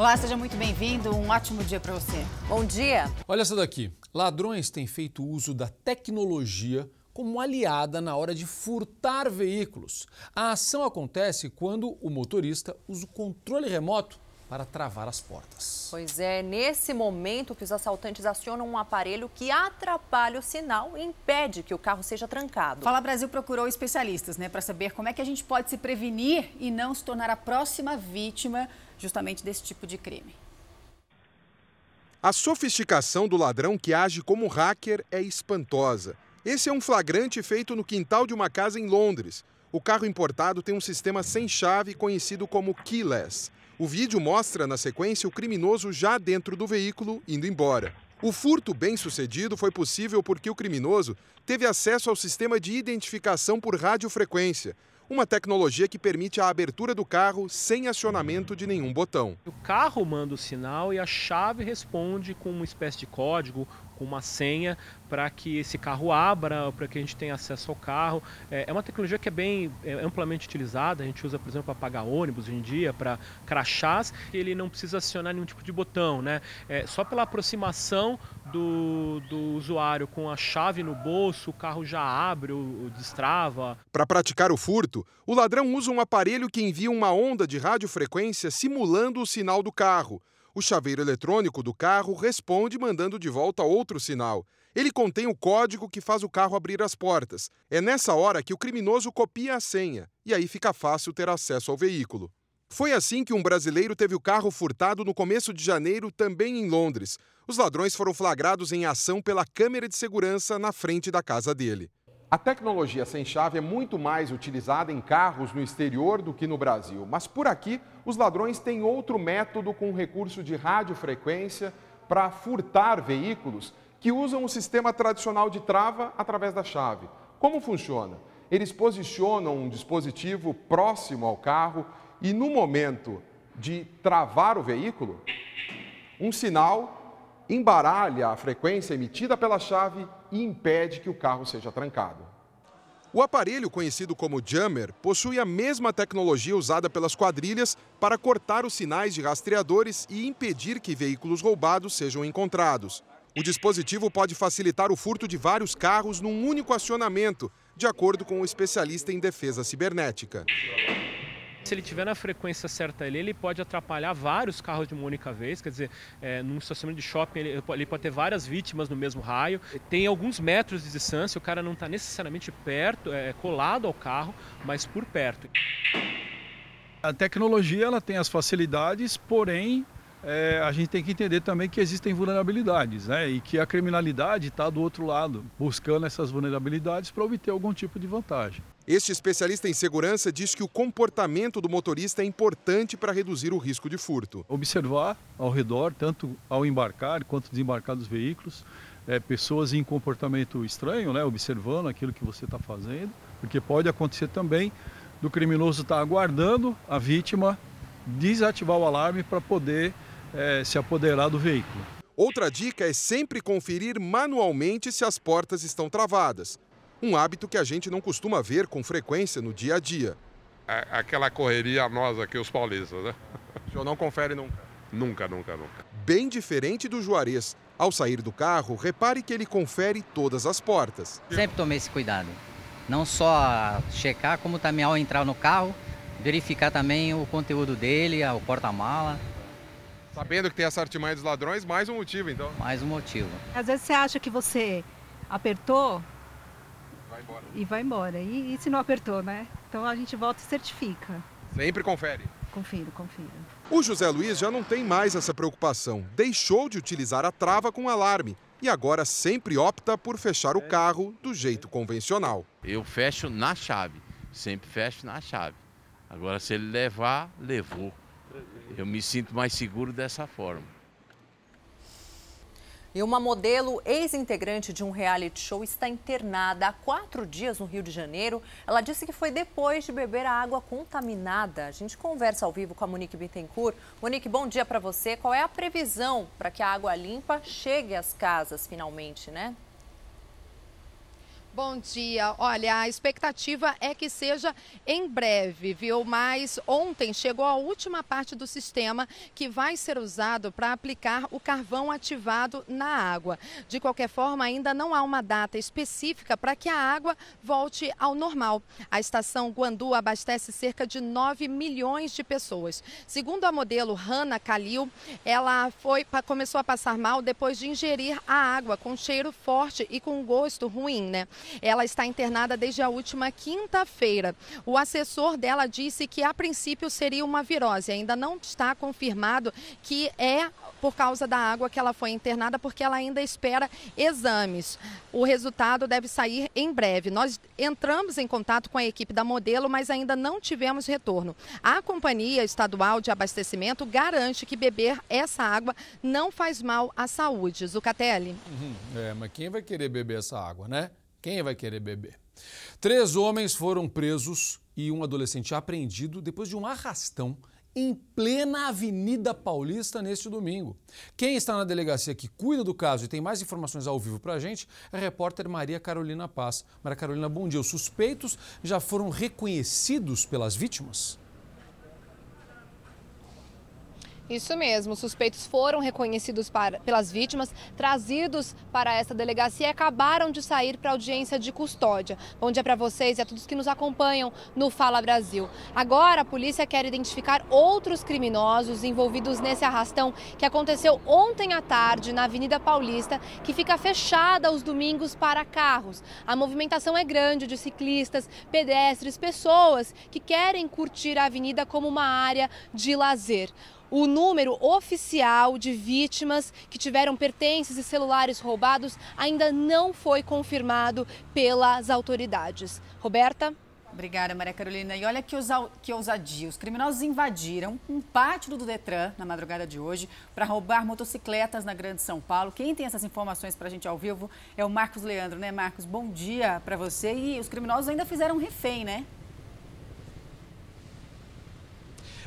Olá, seja muito bem-vindo. Um ótimo dia para você. Bom dia. Olha essa daqui. Ladrões têm feito uso da tecnologia como aliada na hora de furtar veículos. A ação acontece quando o motorista usa o controle remoto para travar as portas. Pois é, nesse momento que os assaltantes acionam um aparelho que atrapalha o sinal e impede que o carro seja trancado. Fala Brasil procurou especialistas, né, para saber como é que a gente pode se prevenir e não se tornar a próxima vítima justamente desse tipo de crime. A sofisticação do ladrão que age como hacker é espantosa. Esse é um flagrante feito no quintal de uma casa em Londres. O carro importado tem um sistema sem chave conhecido como keyless. O vídeo mostra, na sequência, o criminoso já dentro do veículo, indo embora. O furto bem sucedido foi possível porque o criminoso teve acesso ao sistema de identificação por radiofrequência, uma tecnologia que permite a abertura do carro sem acionamento de nenhum botão. O carro manda o sinal e a chave responde com uma espécie de código, com uma senha para que esse carro abra, para que a gente tenha acesso ao carro. É, é uma tecnologia que é bem é, amplamente utilizada. A gente usa, por exemplo, para pagar ônibus hoje em dia, para crachás. Ele não precisa acionar nenhum tipo de botão, né? É, só pela aproximação do, do usuário com a chave no bolso, o carro já abre ou destrava. Para praticar o furto, o ladrão usa um aparelho que envia uma onda de radiofrequência simulando o sinal do carro. O chaveiro eletrônico do carro responde mandando de volta outro sinal. Ele contém o código que faz o carro abrir as portas. É nessa hora que o criminoso copia a senha e aí fica fácil ter acesso ao veículo. Foi assim que um brasileiro teve o carro furtado no começo de janeiro, também em Londres. Os ladrões foram flagrados em ação pela câmera de segurança na frente da casa dele. A tecnologia sem chave é muito mais utilizada em carros no exterior do que no Brasil, mas por aqui os ladrões têm outro método com recurso de radiofrequência para furtar veículos que usam o sistema tradicional de trava através da chave. Como funciona? Eles posicionam um dispositivo próximo ao carro e no momento de travar o veículo, um sinal embaralha a frequência emitida pela chave e impede que o carro seja trancado. O aparelho, conhecido como jammer, possui a mesma tecnologia usada pelas quadrilhas para cortar os sinais de rastreadores e impedir que veículos roubados sejam encontrados. O dispositivo pode facilitar o furto de vários carros num único acionamento, de acordo com o um especialista em defesa cibernética. Se ele tiver na frequência certa ali, ele pode atrapalhar vários carros de uma única vez. Quer dizer, é, num estacionamento de shopping, ele, ele, pode ter várias vítimas no mesmo raio. Tem alguns metros de distância, o cara não está necessariamente perto, é, colado ao carro, mas por perto. A tecnologia ela tem as facilidades, porém é, a gente tem que entender também que existem vulnerabilidades né? e que a criminalidade está do outro lado, buscando essas vulnerabilidades para obter algum tipo de vantagem. Este especialista em segurança diz que o comportamento do motorista é importante para reduzir o risco de furto. Observar ao redor, tanto ao embarcar quanto desembarcar dos veículos, é, pessoas em comportamento estranho, né? observando aquilo que você está fazendo, porque pode acontecer também do criminoso estar tá aguardando a vítima desativar o alarme para poder é, se apoderar do veículo. Outra dica é sempre conferir manualmente se as portas estão travadas. Um hábito que a gente não costuma ver com frequência no dia a dia. É aquela correria nós aqui, os paulistas, né? O senhor não confere nunca? Nunca, nunca, nunca. Bem diferente do Juarez. Ao sair do carro, repare que ele confere todas as portas. Sempre tomei esse cuidado. Não só checar, como também ao entrar no carro, verificar também o conteúdo dele, o porta-mala. Sabendo que tem essa artimanha dos ladrões, mais um motivo então. Mais um motivo. Às vezes você acha que você apertou vai embora. e vai embora. E, e se não apertou, né? Então a gente volta e certifica. Sempre confere. Confiro, confiro. O José Luiz já não tem mais essa preocupação. Deixou de utilizar a trava com alarme e agora sempre opta por fechar o carro do jeito convencional. Eu fecho na chave, sempre fecho na chave. Agora, se ele levar, levou. Eu me sinto mais seguro dessa forma. E uma modelo ex-integrante de um reality show está internada há quatro dias no Rio de Janeiro. Ela disse que foi depois de beber a água contaminada. A gente conversa ao vivo com a Monique Bittencourt. Monique, bom dia para você. Qual é a previsão para que a água limpa chegue às casas finalmente, né? Bom dia. Olha, a expectativa é que seja em breve, viu? Mas ontem chegou a última parte do sistema que vai ser usado para aplicar o carvão ativado na água. De qualquer forma, ainda não há uma data específica para que a água volte ao normal. A estação Guandu abastece cerca de 9 milhões de pessoas. Segundo a modelo Hanna Kalil, ela foi, começou a passar mal depois de ingerir a água com cheiro forte e com gosto ruim, né? Ela está internada desde a última quinta-feira. O assessor dela disse que a princípio seria uma virose. Ainda não está confirmado que é por causa da água que ela foi internada, porque ela ainda espera exames. O resultado deve sair em breve. Nós entramos em contato com a equipe da modelo, mas ainda não tivemos retorno. A companhia estadual de abastecimento garante que beber essa água não faz mal à saúde. Zucatelli. Uhum. É, mas quem vai querer beber essa água, né? Quem vai querer beber? Três homens foram presos e um adolescente apreendido depois de um arrastão em plena Avenida Paulista neste domingo. Quem está na delegacia que cuida do caso e tem mais informações ao vivo para a gente é a repórter Maria Carolina Paz. Maria Carolina, bom dia. Os suspeitos já foram reconhecidos pelas vítimas? Isso mesmo, os suspeitos foram reconhecidos para, pelas vítimas, trazidos para essa delegacia e acabaram de sair para audiência de custódia. Bom dia para vocês e a todos que nos acompanham no Fala Brasil. Agora a polícia quer identificar outros criminosos envolvidos nesse arrastão que aconteceu ontem à tarde na Avenida Paulista, que fica fechada aos domingos para carros. A movimentação é grande de ciclistas, pedestres, pessoas que querem curtir a avenida como uma área de lazer o número oficial de vítimas que tiveram pertences e celulares roubados ainda não foi confirmado pelas autoridades. Roberta? Obrigada, Maria Carolina. E olha que, que ousadia. Os criminosos invadiram um pátio do Detran na madrugada de hoje para roubar motocicletas na Grande São Paulo. Quem tem essas informações para a gente ao vivo é o Marcos Leandro, né, Marcos? Bom dia para você. E os criminosos ainda fizeram um refém, né?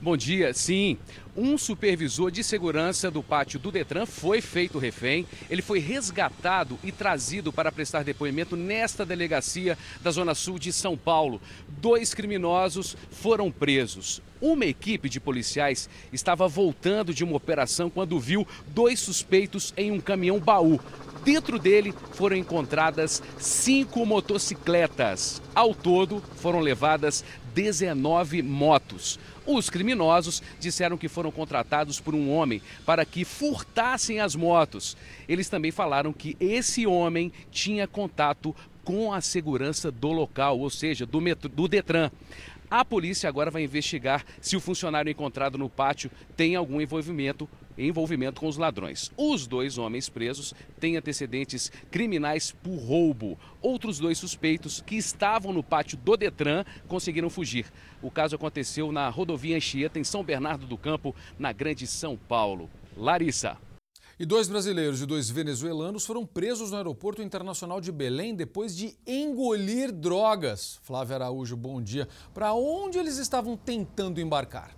Bom dia. Sim, um supervisor de segurança do pátio do Detran foi feito refém. Ele foi resgatado e trazido para prestar depoimento nesta delegacia da Zona Sul de São Paulo. Dois criminosos foram presos. Uma equipe de policiais estava voltando de uma operação quando viu dois suspeitos em um caminhão baú. Dentro dele foram encontradas cinco motocicletas. Ao todo, foram levadas 19 motos. Os criminosos disseram que foram contratados por um homem para que furtassem as motos. Eles também falaram que esse homem tinha contato com a segurança do local, ou seja, do, metro, do Detran. A polícia agora vai investigar se o funcionário encontrado no pátio tem algum envolvimento envolvimento com os ladrões. Os dois homens presos têm antecedentes criminais por roubo. Outros dois suspeitos que estavam no pátio do Detran conseguiram fugir. O caso aconteceu na rodovia Anchieta, em São Bernardo do Campo, na Grande São Paulo. Larissa. E dois brasileiros e dois venezuelanos foram presos no Aeroporto Internacional de Belém depois de engolir drogas. Flávia Araújo, bom dia. Para onde eles estavam tentando embarcar?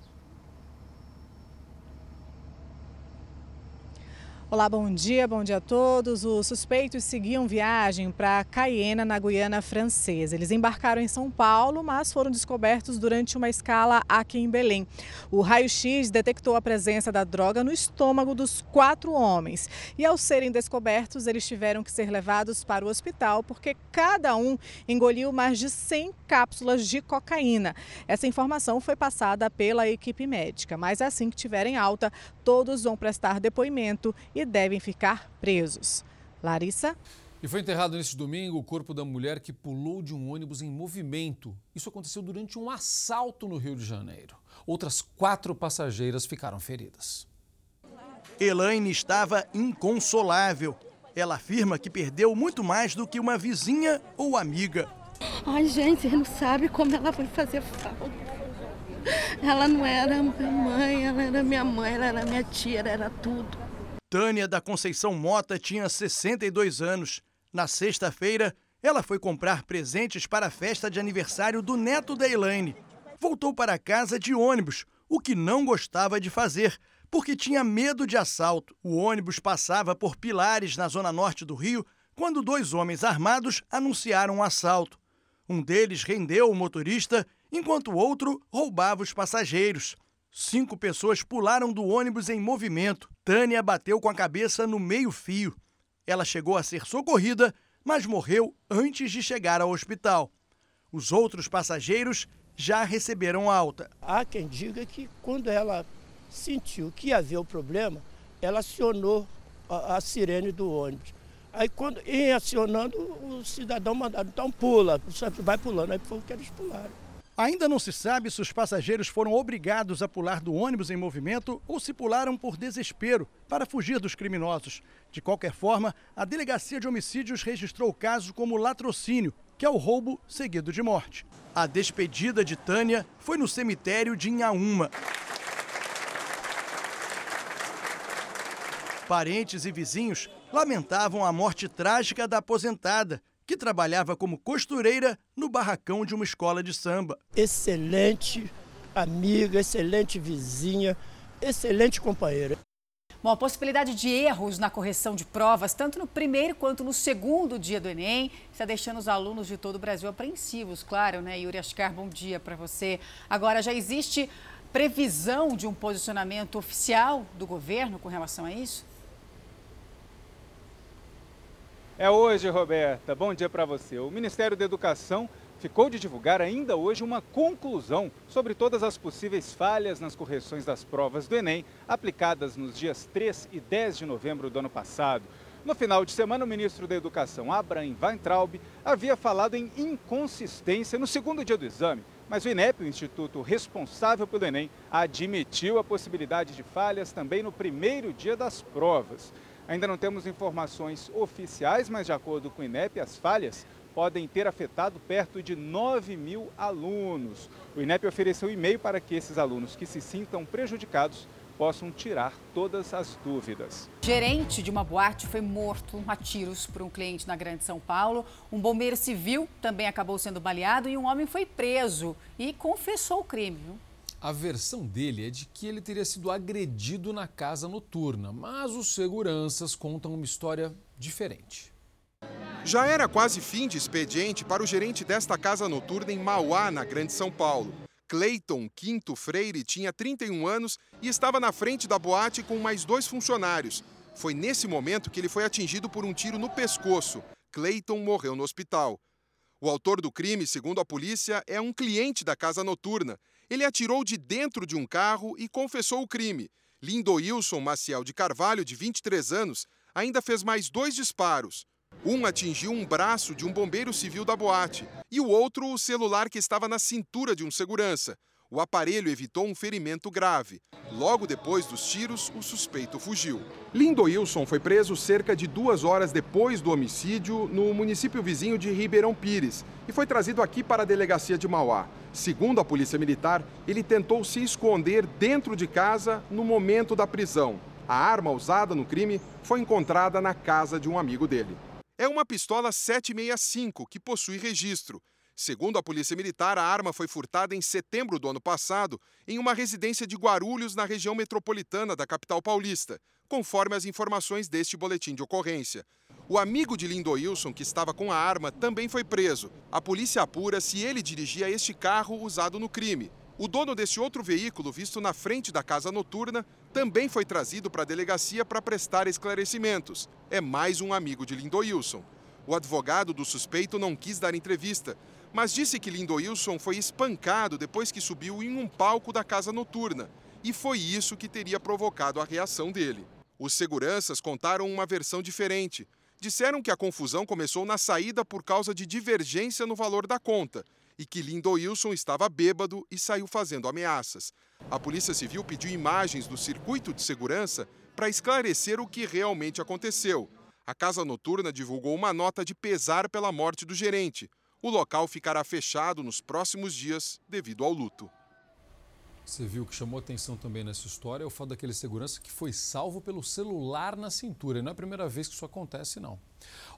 Olá, bom dia, bom dia a todos. Os suspeitos seguiam viagem para Cayena, na Guiana Francesa. Eles embarcaram em São Paulo, mas foram descobertos durante uma escala aqui em Belém. O raio-x detectou a presença da droga no estômago dos quatro homens. E ao serem descobertos, eles tiveram que ser levados para o hospital porque cada um engoliu mais de 100 cápsulas de cocaína. Essa informação foi passada pela equipe médica, mas assim que tiverem alta, todos vão prestar depoimento e devem ficar presos. Larissa? E foi enterrado neste domingo o corpo da mulher que pulou de um ônibus em movimento. Isso aconteceu durante um assalto no Rio de Janeiro. Outras quatro passageiras ficaram feridas. Elaine estava inconsolável. Ela afirma que perdeu muito mais do que uma vizinha ou amiga. Ai, gente, você não sabe como ela vai fazer falta. Ela não era minha mãe, ela era minha mãe, ela era minha tia, ela era tudo. Tânia da Conceição Mota tinha 62 anos. Na sexta-feira, ela foi comprar presentes para a festa de aniversário do neto da Elaine. Voltou para casa de ônibus, o que não gostava de fazer, porque tinha medo de assalto. O ônibus passava por Pilares, na zona norte do Rio, quando dois homens armados anunciaram um assalto. Um deles rendeu o motorista, enquanto o outro roubava os passageiros. Cinco pessoas pularam do ônibus em movimento. Tânia bateu com a cabeça no meio-fio. Ela chegou a ser socorrida, mas morreu antes de chegar ao hospital. Os outros passageiros já receberam alta. Há quem diga que quando ela sentiu que havia o problema, ela acionou a, a sirene do ônibus. Aí quando em acionando, o cidadão mandado, então pula, vai pulando, aí foi o que eles pularam. Ainda não se sabe se os passageiros foram obrigados a pular do ônibus em movimento ou se pularam por desespero para fugir dos criminosos. De qualquer forma, a Delegacia de Homicídios registrou o caso como latrocínio, que é o roubo seguido de morte. A despedida de Tânia foi no cemitério de Inhaúma. Parentes e vizinhos lamentavam a morte trágica da aposentada, que trabalhava como costureira no barracão de uma escola de samba. Excelente amiga, excelente vizinha, excelente companheira. Bom, a possibilidade de erros na correção de provas, tanto no primeiro quanto no segundo dia do Enem, está deixando os alunos de todo o Brasil apreensivos, claro, né? Yuri Ascar, bom dia para você. Agora, já existe previsão de um posicionamento oficial do governo com relação a isso? É hoje, Roberta. Bom dia para você. O Ministério da Educação ficou de divulgar ainda hoje uma conclusão sobre todas as possíveis falhas nas correções das provas do Enem aplicadas nos dias 3 e 10 de novembro do ano passado. No final de semana, o ministro da Educação, Abraham Weintraub, havia falado em inconsistência no segundo dia do exame, mas o INEP, o instituto responsável pelo Enem, admitiu a possibilidade de falhas também no primeiro dia das provas. Ainda não temos informações oficiais, mas de acordo com o INEP, as falhas podem ter afetado perto de 9 mil alunos. O INEP ofereceu e-mail para que esses alunos que se sintam prejudicados possam tirar todas as dúvidas. Gerente de uma boate foi morto a tiros por um cliente na Grande São Paulo. Um bombeiro civil também acabou sendo baleado e um homem foi preso e confessou o crime. A versão dele é de que ele teria sido agredido na casa noturna, mas os seguranças contam uma história diferente. Já era quase fim de expediente para o gerente desta casa noturna em Mauá, na Grande São Paulo. Cleiton Quinto Freire tinha 31 anos e estava na frente da boate com mais dois funcionários. Foi nesse momento que ele foi atingido por um tiro no pescoço. Cleiton morreu no hospital. O autor do crime, segundo a polícia, é um cliente da casa noturna ele atirou de dentro de um carro e confessou o crime. Lindoilson Maciel de Carvalho, de 23 anos, ainda fez mais dois disparos. Um atingiu um braço de um bombeiro civil da boate e o outro o celular que estava na cintura de um segurança. O aparelho evitou um ferimento grave. Logo depois dos tiros, o suspeito fugiu. Lindo Wilson foi preso cerca de duas horas depois do homicídio no município vizinho de Ribeirão Pires e foi trazido aqui para a delegacia de Mauá. Segundo a Polícia Militar, ele tentou se esconder dentro de casa no momento da prisão. A arma usada no crime foi encontrada na casa de um amigo dele. É uma pistola 765 que possui registro Segundo a Polícia Militar, a arma foi furtada em setembro do ano passado em uma residência de Guarulhos, na região metropolitana da capital paulista, conforme as informações deste boletim de ocorrência. O amigo de Lindoilson, que estava com a arma, também foi preso. A polícia apura se ele dirigia este carro usado no crime. O dono desse outro veículo, visto na frente da casa noturna, também foi trazido para a delegacia para prestar esclarecimentos. É mais um amigo de Lindoilson. O advogado do suspeito não quis dar entrevista, mas disse que Lindoilson foi espancado depois que subiu em um palco da casa noturna, e foi isso que teria provocado a reação dele. Os seguranças contaram uma versão diferente. Disseram que a confusão começou na saída por causa de divergência no valor da conta e que Lindoilson estava bêbado e saiu fazendo ameaças. A Polícia Civil pediu imagens do circuito de segurança para esclarecer o que realmente aconteceu. A casa noturna divulgou uma nota de pesar pela morte do gerente. O local ficará fechado nos próximos dias devido ao luto. Você viu que chamou atenção também nessa história é o fato daquele segurança que foi salvo pelo celular na cintura. E não é a primeira vez que isso acontece, não.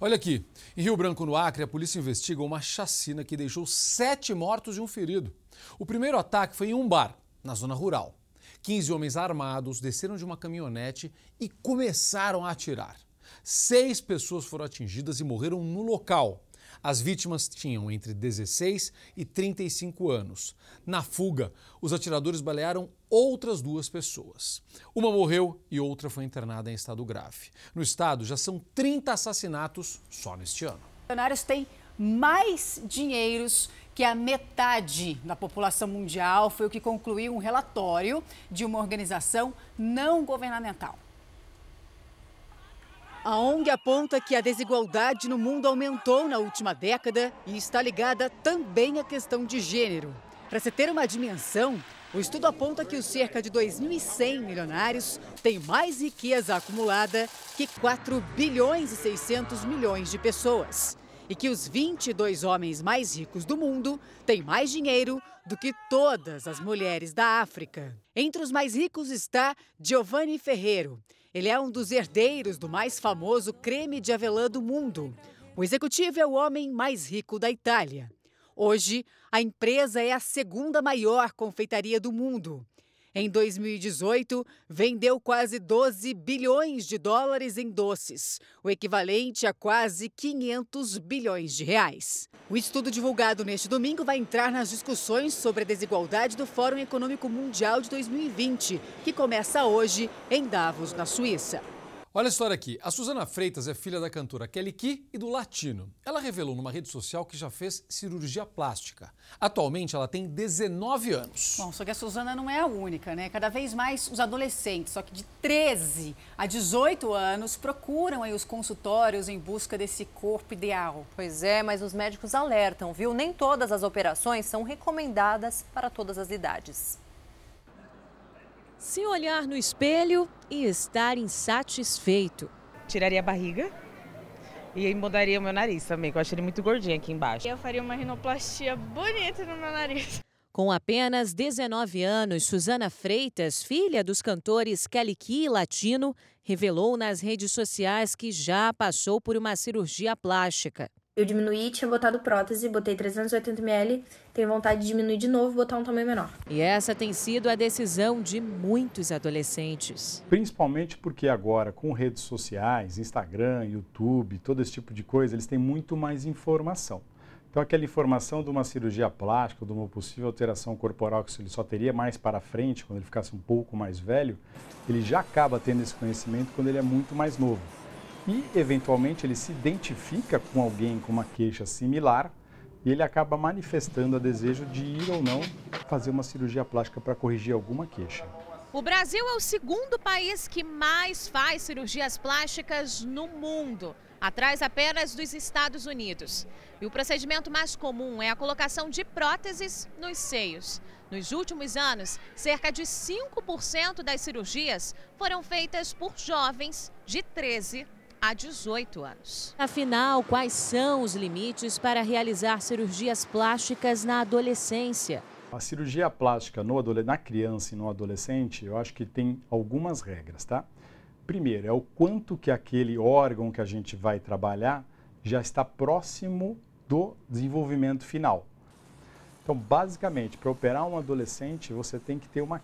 Olha aqui, em Rio Branco, no Acre, a polícia investiga uma chacina que deixou sete mortos e um ferido. O primeiro ataque foi em um bar, na zona rural. 15 homens armados desceram de uma caminhonete e começaram a atirar. Seis pessoas foram atingidas e morreram no local. As vítimas tinham entre 16 e 35 anos. Na fuga, os atiradores balearam outras duas pessoas. Uma morreu e outra foi internada em estado grave. No estado, já são 30 assassinatos só neste ano. Os milionários têm mais dinheiros que a metade da população mundial, foi o que concluiu um relatório de uma organização não governamental. A ONG aponta que a desigualdade no mundo aumentou na última década e está ligada também à questão de gênero. Para se ter uma dimensão, o estudo aponta que os cerca de 2.100 milionários têm mais riqueza acumulada que 4 bilhões e 600 milhões de pessoas. E que os 22 homens mais ricos do mundo têm mais dinheiro do que todas as mulheres da África. Entre os mais ricos está Giovanni Ferreiro. Ele é um dos herdeiros do mais famoso creme de avelã do mundo. O executivo é o homem mais rico da Itália. Hoje, a empresa é a segunda maior confeitaria do mundo. Em 2018, vendeu quase 12 bilhões de dólares em doces, o equivalente a quase 500 bilhões de reais. O estudo divulgado neste domingo vai entrar nas discussões sobre a desigualdade do Fórum Econômico Mundial de 2020, que começa hoje em Davos, na Suíça. Olha a história aqui. A Suzana Freitas é filha da cantora Kelly Key e do Latino. Ela revelou numa rede social que já fez cirurgia plástica. Atualmente ela tem 19 anos. Bom, só que a Suzana não é a única, né? Cada vez mais os adolescentes, só que de 13 a 18 anos, procuram aí os consultórios em busca desse corpo ideal. Pois é, mas os médicos alertam, viu? Nem todas as operações são recomendadas para todas as idades. Se olhar no espelho e estar insatisfeito. Tiraria a barriga e mudaria o meu nariz também, que eu acho ele muito gordinho aqui embaixo. Eu faria uma rinoplastia bonita no meu nariz. Com apenas 19 anos, Suzana Freitas, filha dos cantores Kelly Key e Latino, revelou nas redes sociais que já passou por uma cirurgia plástica. Eu diminuí, tinha botado prótese, botei 380ml, tenho vontade de diminuir de novo e botar um tamanho menor. E essa tem sido a decisão de muitos adolescentes. Principalmente porque agora, com redes sociais, Instagram, YouTube, todo esse tipo de coisa, eles têm muito mais informação. Então, aquela informação de uma cirurgia plástica, de uma possível alteração corporal que ele só teria mais para frente, quando ele ficasse um pouco mais velho, ele já acaba tendo esse conhecimento quando ele é muito mais novo e, eventualmente, ele se identifica com alguém com uma queixa similar e ele acaba manifestando o desejo de ir ou não fazer uma cirurgia plástica para corrigir alguma queixa. O Brasil é o segundo país que mais faz cirurgias plásticas no mundo, atrás apenas dos Estados Unidos. E o procedimento mais comum é a colocação de próteses nos seios. Nos últimos anos, cerca de 5% das cirurgias foram feitas por jovens de 13 a 18 anos. Afinal, quais são os limites para realizar cirurgias plásticas na adolescência? A cirurgia plástica no na criança e no adolescente, eu acho que tem algumas regras, tá? Primeiro, é o quanto que aquele órgão que a gente vai trabalhar já está próximo do desenvolvimento final. Então, basicamente, para operar um adolescente, você tem que ter uma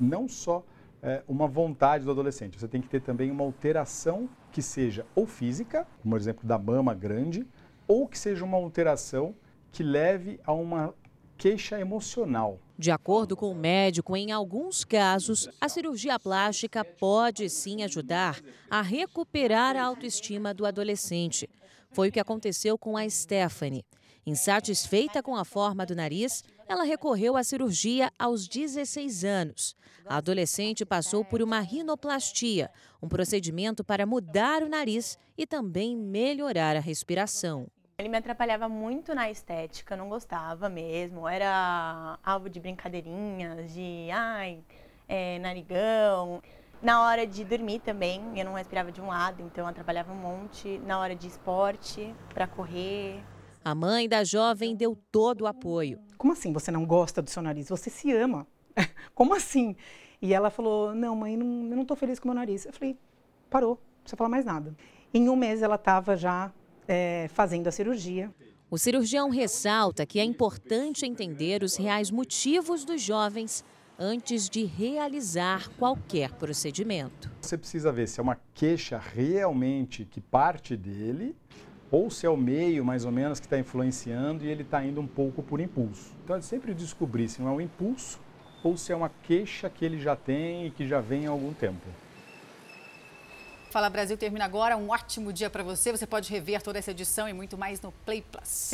não só é, uma vontade do adolescente, você tem que ter também uma alteração que seja ou física, como exemplo da mama grande, ou que seja uma alteração que leve a uma queixa emocional. De acordo com o médico, em alguns casos, a cirurgia plástica pode sim ajudar a recuperar a autoestima do adolescente. Foi o que aconteceu com a Stephanie. Insatisfeita com a forma do nariz, ela recorreu à cirurgia aos 16 anos. A adolescente passou por uma rinoplastia, um procedimento para mudar o nariz e também melhorar a respiração. Ele me atrapalhava muito na estética, não gostava mesmo. Era alvo de brincadeirinhas, de ai, é, narigão. Na hora de dormir também, eu não respirava de um lado, então atrapalhava um monte. Na hora de esporte, para correr, a mãe da jovem deu todo o apoio. Como assim você não gosta do seu nariz? Você se ama. Como assim? E ela falou: Não, mãe, não, eu não estou feliz com o meu nariz. Eu falei: Parou, não precisa falar mais nada. Em um mês ela estava já é, fazendo a cirurgia. O cirurgião ressalta que é importante entender os reais motivos dos jovens antes de realizar qualquer procedimento. Você precisa ver se é uma queixa realmente que parte dele ou se é o meio, mais ou menos, que está influenciando e ele está indo um pouco por impulso. Então, é sempre descobrir se não é um impulso ou se é uma queixa que ele já tem e que já vem há algum tempo. Fala Brasil termina agora. Um ótimo dia para você. Você pode rever toda essa edição e muito mais no Play Plus.